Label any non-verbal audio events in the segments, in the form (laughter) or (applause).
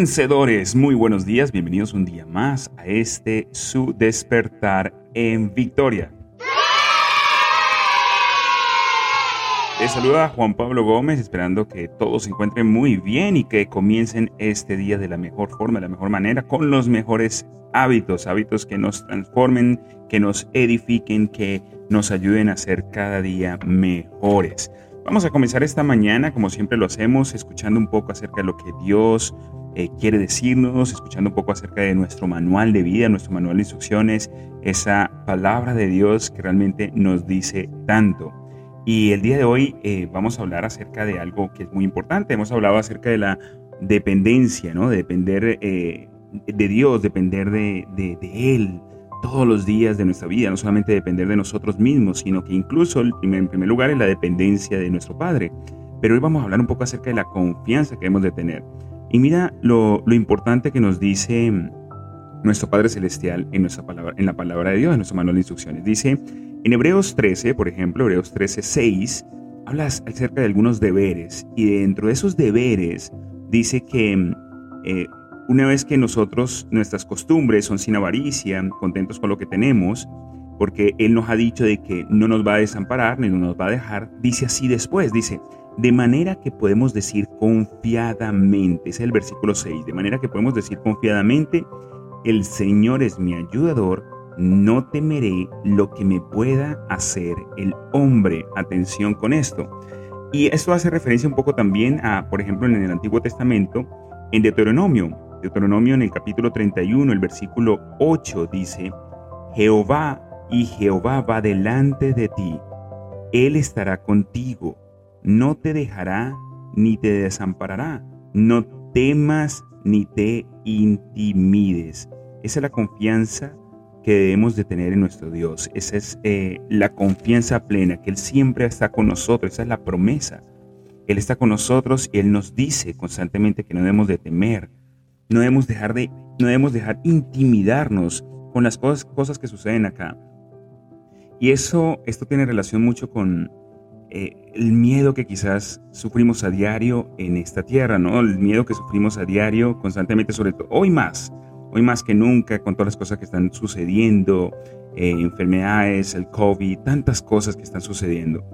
Vencedores, muy buenos días, bienvenidos un día más a este su despertar en victoria. Les saluda Juan Pablo Gómez, esperando que todos se encuentren muy bien y que comiencen este día de la mejor forma, de la mejor manera, con los mejores hábitos, hábitos que nos transformen, que nos edifiquen, que nos ayuden a ser cada día mejores. Vamos a comenzar esta mañana, como siempre lo hacemos, escuchando un poco acerca de lo que Dios eh, quiere decirnos, escuchando un poco acerca de nuestro manual de vida, nuestro manual de instrucciones, esa palabra de Dios que realmente nos dice tanto. Y el día de hoy eh, vamos a hablar acerca de algo que es muy importante. Hemos hablado acerca de la dependencia, ¿no? De depender eh, de Dios, depender de, Él todos los días de nuestra vida, no solamente depender de nosotros mismos, sino que incluso en primer lugar es la dependencia de nuestro Padre. Pero hoy vamos a hablar un poco acerca de la confianza que hemos de tener. Y mira lo, lo importante que nos dice nuestro Padre Celestial en, nuestra palabra, en la palabra de Dios, en nuestro manual de instrucciones. Dice, en Hebreos 13, por ejemplo, Hebreos 13, 6, habla acerca de algunos deberes. Y dentro de esos deberes dice que eh, una vez que nosotros, nuestras costumbres son sin avaricia, contentos con lo que tenemos, porque Él nos ha dicho de que no nos va a desamparar ni nos va a dejar, dice así después, dice, de manera que podemos decir confiadamente, es el versículo 6, de manera que podemos decir confiadamente, el Señor es mi ayudador, no temeré lo que me pueda hacer el hombre. Atención con esto. Y esto hace referencia un poco también a, por ejemplo, en el Antiguo Testamento, en Deuteronomio. Deuteronomio en el capítulo 31, el versículo 8 dice, Jehová y Jehová va delante de ti, Él estará contigo, no te dejará ni te desamparará, no temas ni te intimides. Esa es la confianza que debemos de tener en nuestro Dios. Esa es eh, la confianza plena, que Él siempre está con nosotros. Esa es la promesa. Él está con nosotros y Él nos dice constantemente que no debemos de temer. No debemos dejar de, no debemos dejar intimidarnos con las cosas, cosas que suceden acá. Y eso, esto tiene relación mucho con eh, el miedo que quizás sufrimos a diario en esta tierra, ¿no? El miedo que sufrimos a diario constantemente, sobre todo hoy más, hoy más que nunca, con todas las cosas que están sucediendo, eh, enfermedades, el COVID, tantas cosas que están sucediendo.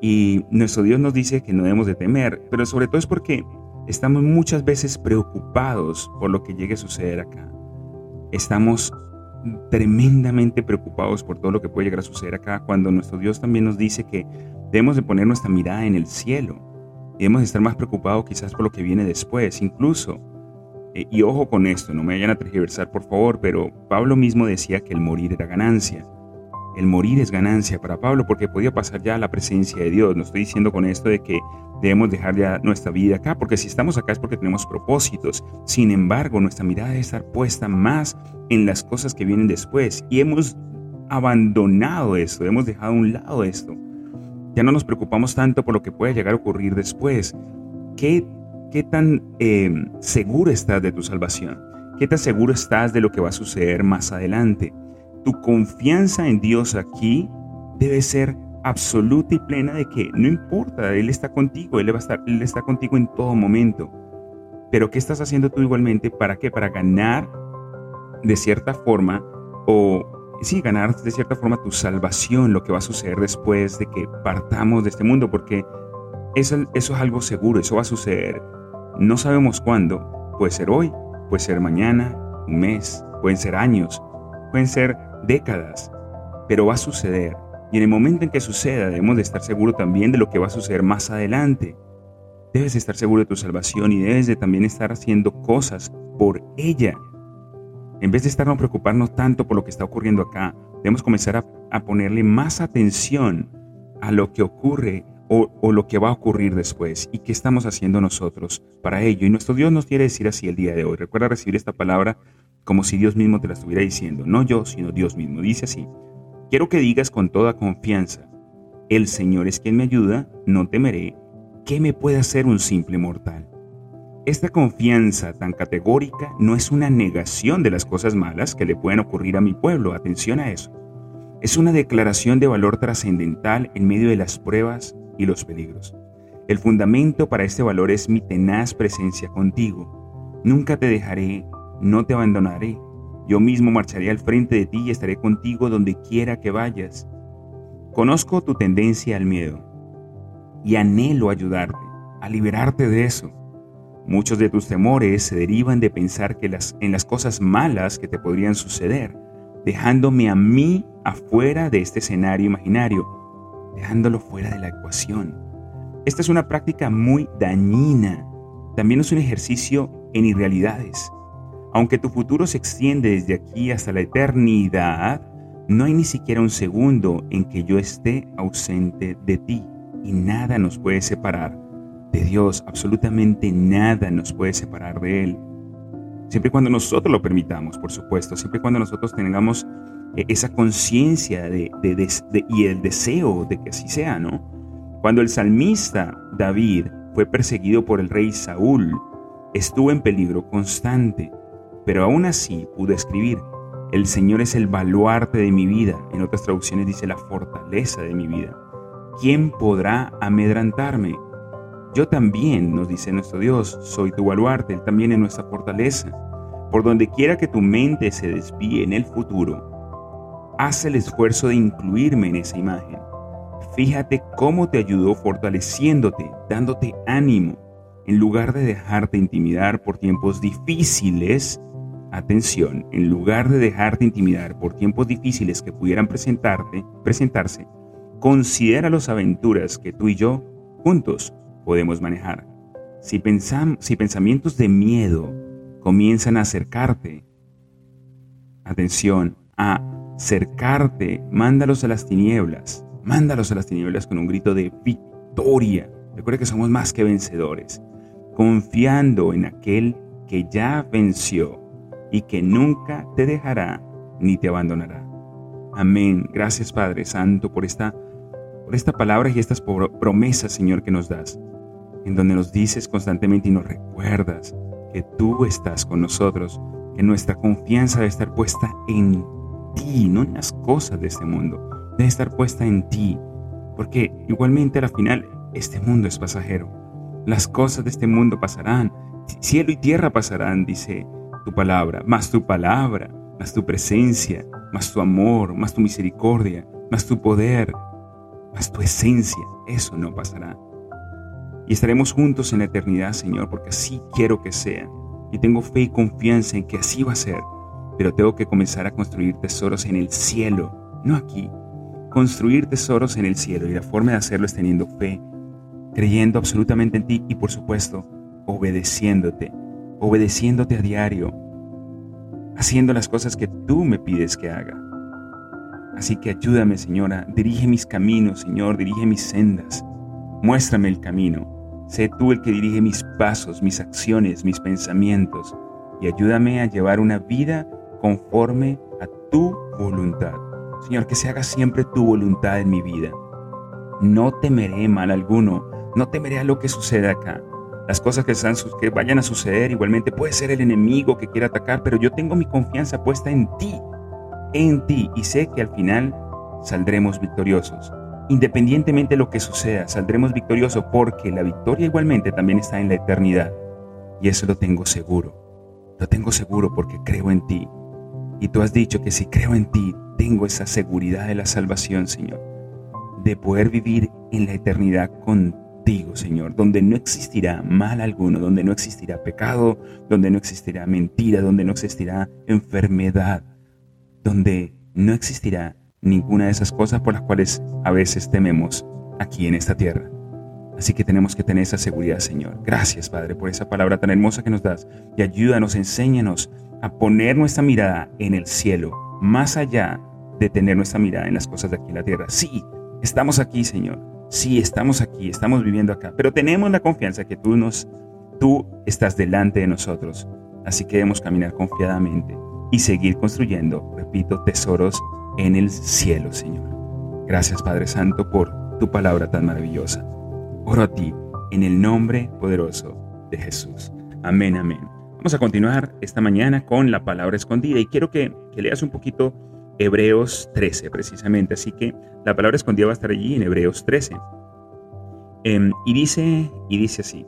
Y nuestro Dios nos dice que no debemos de temer, pero sobre todo es porque estamos muchas veces preocupados por lo que llegue a suceder acá. Estamos tremendamente preocupados por todo lo que puede llegar a suceder acá, cuando nuestro Dios también nos dice que debemos de poner nuestra mirada en el cielo. Debemos de estar más preocupados quizás por lo que viene después, incluso eh, y ojo con esto, no me vayan a tergiversar por favor, pero Pablo mismo decía que el morir era ganancia. El morir es ganancia para Pablo porque podía pasar ya a la presencia de Dios. No estoy diciendo con esto de que debemos dejar ya nuestra vida acá, porque si estamos acá es porque tenemos propósitos. Sin embargo, nuestra mirada debe estar puesta más en las cosas que vienen después. Y hemos abandonado esto, hemos dejado a un lado esto. Ya no nos preocupamos tanto por lo que puede llegar a ocurrir después. ¿Qué ¿Qué tan eh, seguro estás de tu salvación? ¿Qué tan seguro estás de lo que va a suceder más adelante? Tu confianza en Dios aquí debe ser absoluta y plena de que no importa, Él está contigo, Él, va a estar, Él está contigo en todo momento. Pero ¿qué estás haciendo tú igualmente? ¿Para qué? Para ganar de cierta forma o sí, ganar de cierta forma tu salvación, lo que va a suceder después de que partamos de este mundo, porque eso, eso es algo seguro, eso va a suceder. No sabemos cuándo. Puede ser hoy, puede ser mañana, un mes, pueden ser años, pueden ser décadas, pero va a suceder. Y en el momento en que suceda debemos de estar seguros también de lo que va a suceder más adelante. Debes estar seguro de tu salvación y debes de también estar haciendo cosas por ella. En vez de estarnos preocuparnos tanto por lo que está ocurriendo acá, debemos comenzar a, a ponerle más atención a lo que ocurre o, lo que va a ocurrir después y qué estamos haciendo nosotros para ello. Y nuestro Dios nos quiere decir así el día de hoy. Recuerda recibir esta palabra como si Dios mismo te la estuviera diciendo, no yo, sino Dios mismo. Dice así, quiero que digas con toda confianza, el Señor es quien me ayuda, no temeré, ¿qué me puede hacer un simple mortal? Esta confianza tan categórica no es una negación de las cosas malas que le pueden ocurrir a mi pueblo, atención a eso. Es una declaración de valor trascendental en medio de las pruebas y los peligros. El fundamento para este valor es mi tenaz presencia contigo. Nunca te dejaré, no te abandonaré. Yo mismo marcharé al frente de ti y estaré contigo donde quiera que vayas. Conozco tu tendencia al miedo y anhelo ayudarte, a liberarte de eso. Muchos de tus temores se derivan de pensar que las, en las cosas malas que te podrían suceder, dejándome a mí afuera de este escenario imaginario, dejándolo fuera de la ecuación. Esta es una práctica muy dañina. También es un ejercicio en irrealidades. Aunque tu futuro se extiende desde aquí hasta la eternidad, no hay ni siquiera un segundo en que yo esté ausente de ti y nada nos puede separar de Dios, absolutamente nada nos puede separar de Él. Siempre y cuando nosotros lo permitamos, por supuesto, siempre y cuando nosotros tengamos eh, esa conciencia de, y el deseo de que así sea, ¿no? Cuando el salmista David fue perseguido por el rey Saúl, estuvo en peligro constante, pero aún así pudo escribir, el Señor es el baluarte de mi vida, en otras traducciones dice la fortaleza de mi vida. ¿Quién podrá amedrantarme? Yo también, nos dice nuestro Dios, soy tu baluarte, Él también es nuestra fortaleza. Por donde quiera que tu mente se desvíe en el futuro, haz el esfuerzo de incluirme en esa imagen. Fíjate cómo te ayudó fortaleciéndote, dándote ánimo, en lugar de dejarte intimidar por tiempos difíciles. Atención, en lugar de dejarte intimidar por tiempos difíciles que pudieran presentarse, considera las aventuras que tú y yo juntos podemos manejar. Si, si pensamientos de miedo comienzan a acercarte, atención, a acercarte, mándalos a las tinieblas, mándalos a las tinieblas con un grito de victoria. Recuerda que somos más que vencedores, confiando en aquel que ya venció y que nunca te dejará ni te abandonará. Amén. Gracias Padre Santo por esta, por esta palabra y estas promesas, Señor, que nos das en donde nos dices constantemente y nos recuerdas que tú estás con nosotros, que nuestra confianza debe estar puesta en ti, no en las cosas de este mundo, debe estar puesta en ti, porque igualmente al final este mundo es pasajero, las cosas de este mundo pasarán, cielo y tierra pasarán, dice tu palabra, más tu palabra, más tu presencia, más tu amor, más tu misericordia, más tu poder, más tu esencia, eso no pasará y estaremos juntos en la eternidad, Señor, porque así quiero que sea. Y tengo fe y confianza en que así va a ser. Pero tengo que comenzar a construir tesoros en el cielo, no aquí. Construir tesoros en el cielo y la forma de hacerlo es teniendo fe, creyendo absolutamente en ti y por supuesto obedeciéndote, obedeciéndote a diario, haciendo las cosas que tú me pides que haga. Así que ayúdame, Señora, dirige mis caminos, Señor, dirige mis sendas. Muéstrame el camino. Sé tú el que dirige mis pasos, mis acciones, mis pensamientos y ayúdame a llevar una vida conforme a tu voluntad. Señor, que se haga siempre tu voluntad en mi vida. No temeré mal alguno, no temeré a lo que suceda acá. Las cosas que, vayan a suceder, igualmente puede ser el enemigo que quiera atacar, pero yo tengo mi confianza puesta en ti, en ti, y sé que al final saldremos victoriosos. Independientemente de lo que suceda, saldremos victoriosos porque la victoria igualmente también está en la eternidad. Y eso lo tengo seguro. Lo tengo seguro porque creo en ti. Y tú has dicho que si creo en ti, tengo esa seguridad de la salvación, Señor. De poder vivir en la eternidad contigo, Señor. Donde no existirá mal alguno, donde no existirá pecado, donde no existirá mentira, donde no existirá enfermedad, donde no existirá ninguna de esas cosas por las cuales a veces tememos aquí en esta tierra. Así que tenemos que tener esa seguridad, Señor. Gracias, Padre, por esa palabra tan hermosa que nos das. Y ayúdanos, enséñanos a poner nuestra mirada en el cielo, más allá de tener nuestra mirada en las cosas de aquí en la tierra. Sí, estamos aquí, Señor. Sí, estamos aquí, estamos viviendo acá, pero tenemos la confianza que tú nos tú estás delante de nosotros. Así que debemos caminar confiadamente y seguir construyendo, repito, tesoros en el cielo, Señor. Gracias, Padre Santo, por tu palabra tan maravillosa. Oro a ti en el nombre poderoso de Jesús. Amén, amén. Vamos a continuar esta mañana con la palabra escondida y quiero que, leas un poquito Hebreos 13 precisamente. Así que la palabra escondida va a estar allí en Hebreos 13. Em, y, dice, y dice así.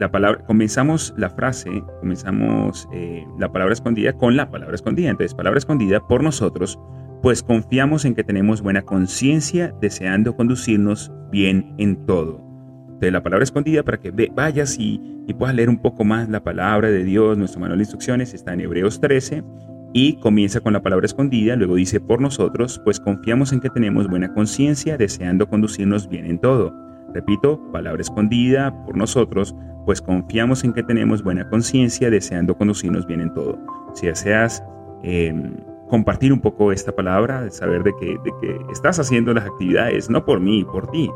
La palabra, comenzamos la frase, comenzamos eh, la palabra escondida con la palabra escondida. Entonces, palabra escondida por nosotros, pues confiamos en que tenemos buena conciencia, deseando conducirnos bien en todo. Entonces, la palabra escondida para que vayas y, y puedas leer un poco más la palabra de Dios, nuestro manual de instrucciones está en Hebreos 13 y comienza con la palabra escondida, luego dice por nosotros, pues confiamos en que tenemos buena conciencia, deseando conducirnos bien en todo. Repito, palabra escondida por nosotros, pues confiamos en que tenemos buena conciencia, deseando conducirnos bien en todo. Si deseas em, compartir un poco esta palabra, de saber de que, de que estás haciendo las actividades, no por mí, por ti.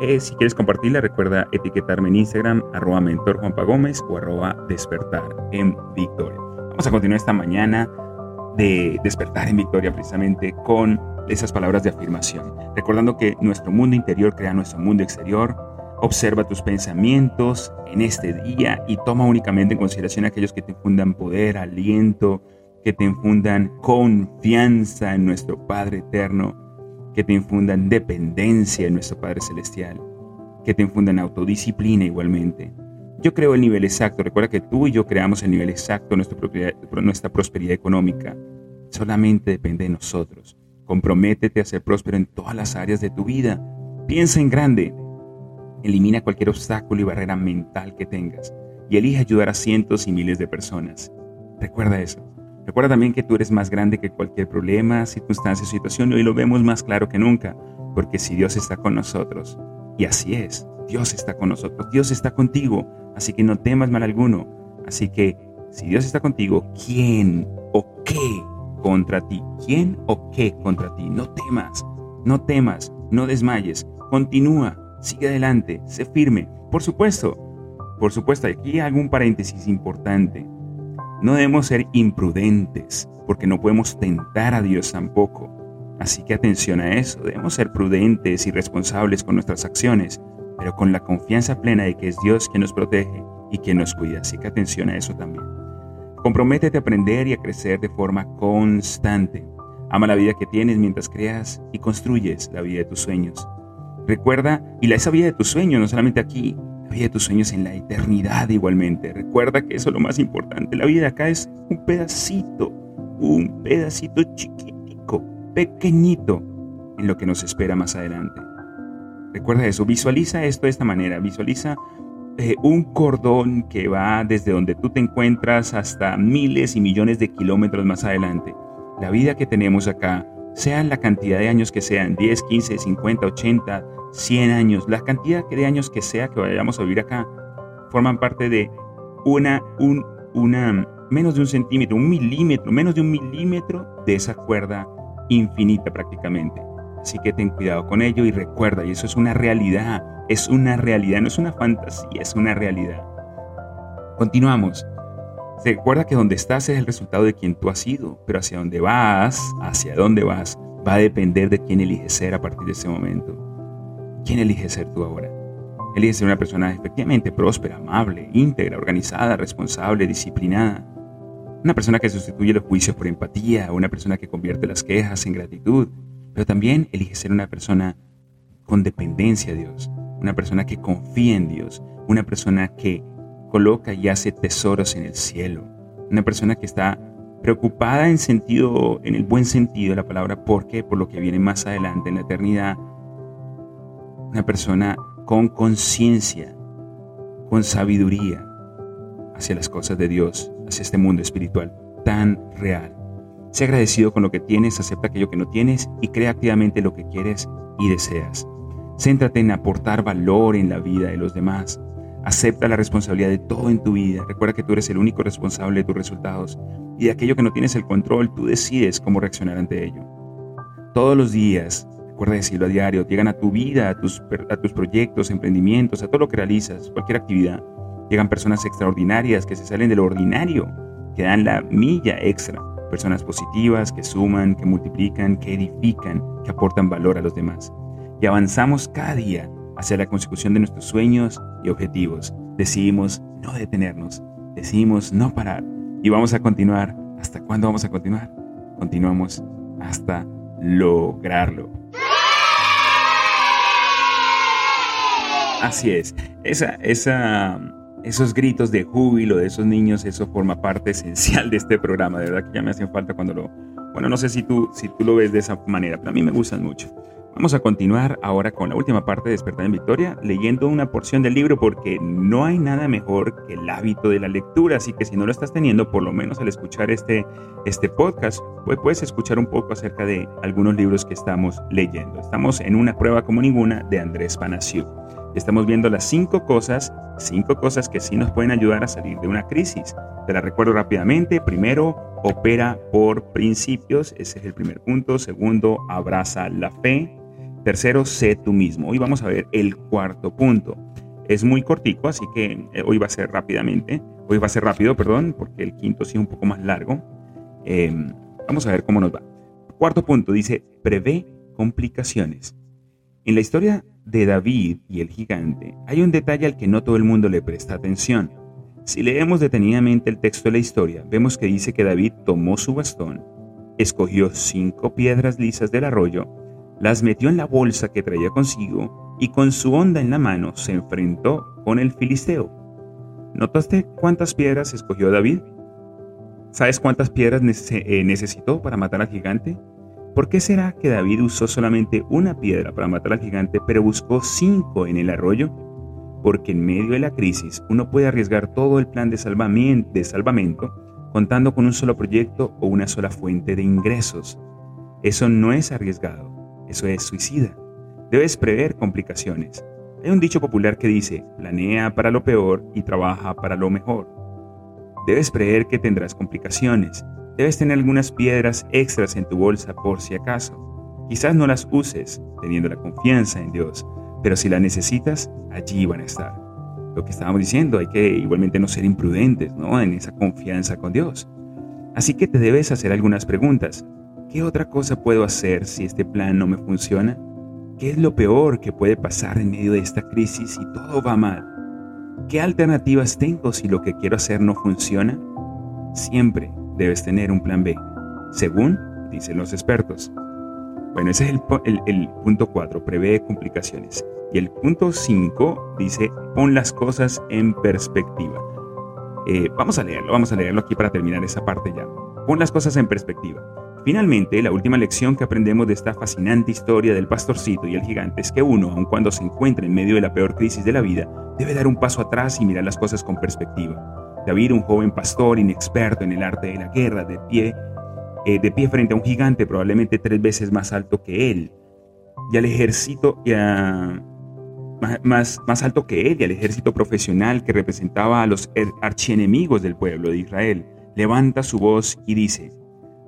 Eh, si quieres compartirla, recuerda etiquetarme en Instagram, arroba mentor Gómez o arroba despertar en Victoria. Vamos a continuar esta mañana de despertar en Victoria precisamente con esas palabras de afirmación, recordando que nuestro mundo interior crea nuestro mundo exterior. Observa tus pensamientos en este día y toma únicamente en consideración aquellos que te infundan poder, aliento, que te infundan confianza en nuestro Padre eterno, que te infundan dependencia en nuestro Padre celestial, que te infundan autodisciplina igualmente. Yo creo el nivel exacto. Recuerda que tú y yo creamos el nivel exacto de nuestra prosperidad económica. Solamente depende de nosotros. Comprométete a ser próspero en todas las áreas de tu vida. Piensa en grande. Elimina cualquier obstáculo y barrera mental que tengas y elige ayudar a cientos y miles de personas. Recuerda eso. Recuerda también que tú eres más grande que cualquier problema, circunstancia o situación y hoy lo vemos más claro que nunca, porque si Dios está con nosotros, y así es, Dios está con nosotros, Dios está contigo, así que no temas mal alguno. Así que si Dios está contigo, ¿quién o qué contra ti. ¿Quién o qué contra ti? No temas, no temas, no desmayes, continúa, sigue adelante, sé firme. Por supuesto, por supuesto, aquí hay algún paréntesis importante. No debemos ser imprudentes, porque no podemos tentar a Dios tampoco. Así que atención a eso, debemos ser prudentes y responsables con nuestras acciones, pero con la confianza plena de que es Dios quien nos protege y quien nos cuida. Así que atención a eso también. Comprométete a aprender y a crecer de forma constante. Ama la vida que tienes mientras creas y construyes la vida de tus sueños. Recuerda, y esa vida de tus sueños, no solamente aquí, la vida de tus sueños en la eternidad igualmente. Recuerda que eso es lo más importante. La vida de acá es un pedacito, un pedacito chiquitico, pequeñito, en lo que nos espera más adelante. Recuerda eso, visualiza esto de esta manera, visualiza eh, un cordón que va desde donde tú te encuentras hasta miles y millones de kilómetros más adelante. La vida que tenemos acá, sea la cantidad de años que sean, 10, 15, 50, 80, 100 años, la cantidad de años que sea que vayamos a vivir acá, forman parte de una, un, una, menos de un centímetro, un milímetro, menos de un milímetro de esa cuerda infinita prácticamente. Así que ten cuidado con ello y recuerda, y eso es una realidad, es una realidad, no es una fantasía, es una realidad. Continuamos. Recuerda que donde estás es el resultado de quien tú has sido, pero hacia dónde vas, hacia dónde vas, va a depender de quién eliges ser a partir de ese momento. ¿Quién eliges ser tú ahora? Eliges ser una persona efectivamente próspera, amable, íntegra, organizada, responsable, disciplinada. Una persona que sustituye los juicios por empatía, una persona que convierte las quejas en gratitud, pero también elige ser una persona con dependencia de Dios, una persona que confía en Dios, una persona que coloca y hace tesoros en el cielo, una persona que está preocupada en sentido, en el buen sentido de la palabra, porque por lo que viene más adelante en la eternidad, una persona con conciencia, con sabiduría hacia las cosas de Dios, hacia este mundo espiritual tan real. Sé agradecido con lo que tienes, acepta aquello que no tienes y crea activamente lo que quieres y deseas. Céntrate en aportar valor en la vida de los demás. Acepta la responsabilidad de todo en tu vida. Recuerda que tú eres el único responsable de tus resultados y de aquello que no tienes el control, tú decides cómo reaccionar ante ello. Todos los días, recuerda decirlo a diario, llegan a tu vida, a tus, a tus proyectos, emprendimientos, a todo lo que realizas, cualquier actividad. Llegan personas extraordinarias que se salen de lo ordinario, que dan la milla extra personas positivas que suman, que multiplican, que edifican, que aportan valor a los demás. Y avanzamos cada día hacia la consecución de nuestros sueños y objetivos. Decidimos no detenernos, decidimos no parar y vamos a continuar. ¿Hasta cuándo vamos a continuar? Continuamos hasta lograrlo. Así es, esa, esa, esos gritos de júbilo de esos niños, eso forma parte (laughs) esencial de este programa. De verdad que ya me hacen falta cuando lo... Bueno, no sé si tú, si tú lo ves de esa manera, pero a mí me gustan mucho. Vamos a continuar ahora con la última parte de Despertar en Victoria, leyendo una porción del libro porque no hay nada mejor que el hábito de la lectura, así que si no lo estás teniendo, por lo menos al escuchar este, este podcast, pues puedes escuchar un poco acerca de algunos libros que estamos leyendo. Estamos en una prueba como ninguna de Andrés Panasiuk. Estamos viendo las cinco cosas, cinco cosas que sí nos pueden ayudar a salir de una crisis. Te la recuerdo rápidamente. Primero, opera por principios, ese es el primer punto. Segundo, abraza la fe. Tercero, sé tú mismo. Hoy vamos a ver el cuarto punto. Es muy cortico, así que eh, hoy va a ser rápidamente. Hoy va a ser rápido, perdón, porque el quinto sí es un poco más largo. Em, vamos a ver cómo nos va. Cuarto punto dice, prevé complicaciones. En la historia de David y el gigante hay un detalle al que no todo el mundo le presta atención. Si leemos detenidamente el texto de la historia, vemos que dice que David tomó su bastón, escogió cinco piedras lisas del arroyo las metió en la bolsa que traía consigo y con su onda en la mano se enfrentó con el filisteo. ¿Notaste cuántas piedras escogió David? ¿Sabes cuántas piedras eh, necesitó para matar al gigante? ¿Por qué será que David usó solamente una piedra para matar al gigante, pero buscó cinco en el arroyo? Porque en medio de la crisis uno puede arriesgar todo el plan de salvamento, contando con un solo proyecto o una sola fuente de ingresos. Eso no es arriesgado, eso es suicida. Debes prever complicaciones. Hay un dicho popular que dice, planea para lo peor y trabaja para lo mejor. Debes prever que tendrás complicaciones. Debes tener algunas piedras extras en tu bolsa por si acaso. Quizás no las uses teniendo la confianza en Dios, pero si las necesitas, allí van a estar. Lo que estábamos diciendo, hay que igualmente no ser imprudentes ¿no? en esa confianza con Dios. Así que te debes hacer algunas preguntas. ¿Qué otra cosa puedo hacer si este plan no me funciona? ¿Qué es lo peor que puede pasar en medio de esta crisis si todo va mal? ¿Qué alternativas tengo si lo que quiero hacer no funciona? Siempre debes tener un plan B, según dicen los expertos. Bueno, ese es el, punto 4, prevé complicaciones. Y el punto 5 dice, pon las cosas en perspectiva. Eh, vamos a leerlo, vamos a leerlo aquí para terminar esa parte ya. Pon las cosas en perspectiva. Finalmente, la última lección que aprendemos de esta fascinante historia del pastorcito y el gigante es que uno, aun cuando se encuentra en medio de la peor crisis de la vida, debe dar un paso atrás y mirar las cosas con perspectiva. David, un joven pastor inexperto en el arte de la guerra, de pie, eh, de pie frente a un gigante probablemente tres veces más alto que él, y al ejército, más, más alto que él, y al ejército profesional que representaba a los archienemigos del pueblo de Israel, levanta su voz y dice,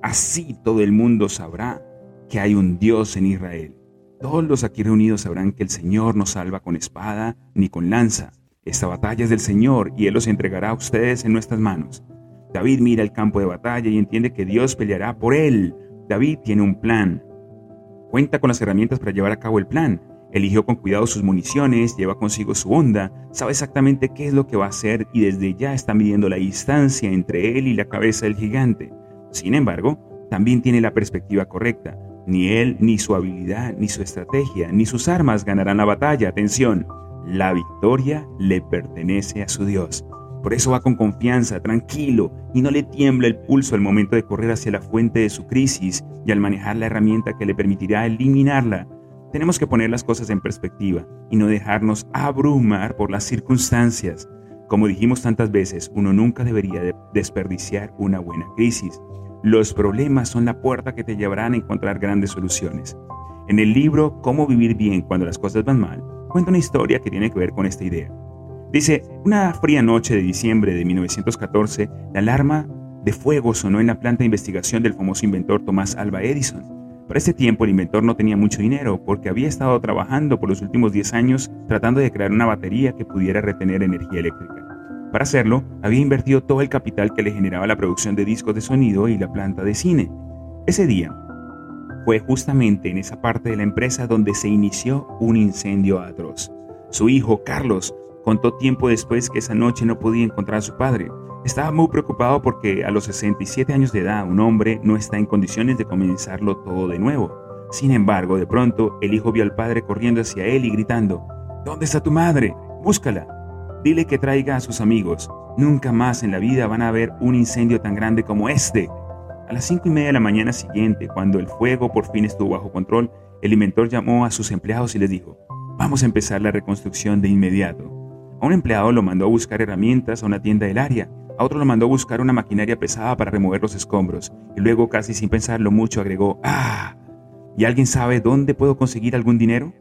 Así todo el mundo sabrá que hay un Dios en Israel. Todos los aquí reunidos sabrán que el Señor no salva con espada ni con lanza. Esta batalla es del Señor y Él los entregará a ustedes en nuestras manos. David mira el campo de batalla y entiende que Dios peleará por él. David tiene un plan. Cuenta con las herramientas para llevar a cabo el plan. Eligió con cuidado sus municiones, lleva consigo su onda, sabe exactamente qué es lo que va a hacer y desde ya está midiendo la distancia entre él y la cabeza del gigante. Sin embargo, también tiene la perspectiva correcta. Ni él, ni su habilidad, ni su estrategia, ni sus armas ganarán la batalla. Atención, la victoria le pertenece a su Dios. Por eso va con confianza, tranquilo, y no le tiembla el pulso al momento de correr hacia la fuente de su crisis y al manejar la herramienta que le permitirá eliminarla. Tenemos que poner las cosas en perspectiva y no dejarnos abrumar por las circunstancias. Como dijimos tantas veces, uno nunca debería desperdiciar una buena crisis. Los problemas son la puerta que te llevarán a encontrar grandes soluciones. En el libro Cómo vivir bien cuando las cosas van mal, cuenta una historia que tiene que ver con esta idea. Dice, una fría noche de diciembre de 1914, la alarma de fuego sonó en la planta de investigación del famoso inventor Thomas Alva Edison. Para este tiempo el inventor no tenía mucho dinero porque había estado trabajando por los últimos 10 años tratando de crear una batería que pudiera retener energía eléctrica. Para hacerlo, había invertido todo el capital que le generaba la producción de discos de sonido y la planta de cine. Ese día, fue justamente en esa parte de la empresa donde se inició un incendio atroz. Su hijo, Carlos, contó tiempo después que esa noche no podía encontrar a su padre. Estaba muy preocupado porque a los 67 años de edad un hombre no está en condiciones de comenzarlo todo de nuevo. Sin embargo, de pronto el hijo vio al padre corriendo hacia él y gritando, ¿Dónde está tu madre? Búscala. Dile que traiga a sus amigos. Nunca más en la vida van a ver un incendio tan grande como este. A las cinco y media de la mañana siguiente, cuando el fuego por fin estuvo bajo control, el inventor llamó a sus empleados y les dijo, vamos a empezar la reconstrucción de inmediato. A un empleado lo mandó a buscar herramientas a una tienda del área, a otro lo mandó a buscar una maquinaria pesada para remover los escombros, y luego casi sin pensarlo mucho agregó, ¡ah! ¿Y alguien sabe dónde puedo conseguir algún dinero?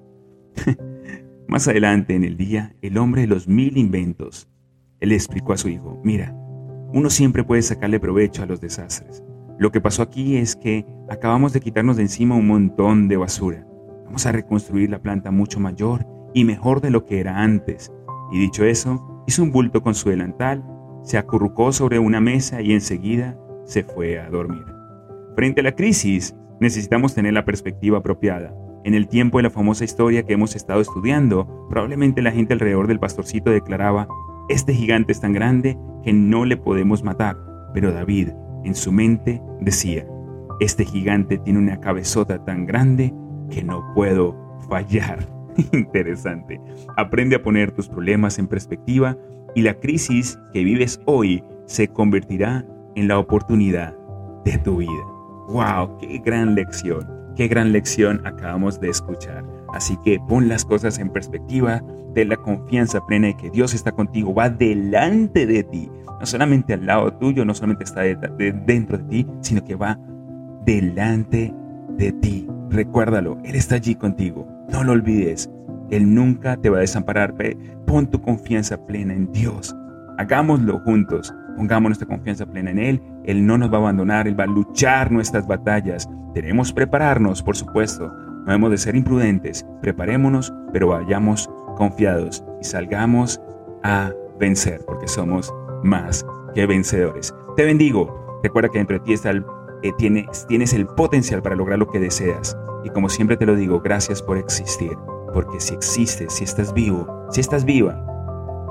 (laughs) Más adelante en el día, el hombre de los mil inventos, él explicó a su hijo, mira, uno siempre puede sacarle provecho a los desastres. Lo que pasó aquí es que acabamos de quitarnos de encima un montón de basura. Vamos a reconstruir la planta mucho mayor y mejor de lo que era antes. Y dicho eso, hizo un bulto con su delantal, se acurrucó sobre una mesa y enseguida se fue a dormir. Frente a la crisis, necesitamos tener la perspectiva apropiada. En el tiempo de la famosa historia que hemos estado estudiando, probablemente la gente alrededor del pastorcito declaraba, este gigante es tan grande que no le podemos matar. Pero David, en su mente decía, este gigante tiene una cabezota tan grande que no puedo fallar. (laughs) Interesante. Aprende a poner tus problemas en perspectiva y la crisis que vives hoy se convertirá en la oportunidad de tu vida. ¡Wow! ¡Qué gran lección! ¡Qué gran lección acabamos de escuchar! Así que pon las cosas en perspectiva, ten la confianza plena de que Dios está contigo, va delante de ti no solamente al lado tuyo, no solamente está dentro de ti, sino que va delante de ti. Recuérdalo, Él está allí contigo. No lo olvides. Él nunca te va a desamparar. Pon tu confianza plena en Dios. Hagámoslo juntos. Pongamos nuestra confianza plena en Él. Él no nos va a abandonar. Él va a luchar nuestras batallas. Debemos prepararnos, por supuesto. No hemos de ser imprudentes. Preparémonos, pero vayamos confiados y salgamos a vencer, porque somos más que vencedores. Te bendigo. Recuerda que dentro de ti está el, eh, tienes, tienes el potencial para lograr lo que deseas. Y como siempre te lo digo, gracias por existir. Porque si existes, si estás vivo, si estás viva,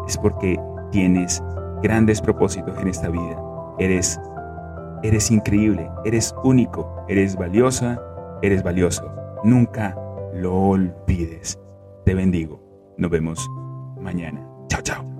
es porque tienes grandes propósitos en esta vida. Eres, eres increíble, eres único, eres valiosa, eres valioso. Nunca lo olvides. Te bendigo. Nos vemos mañana. Chao, chao.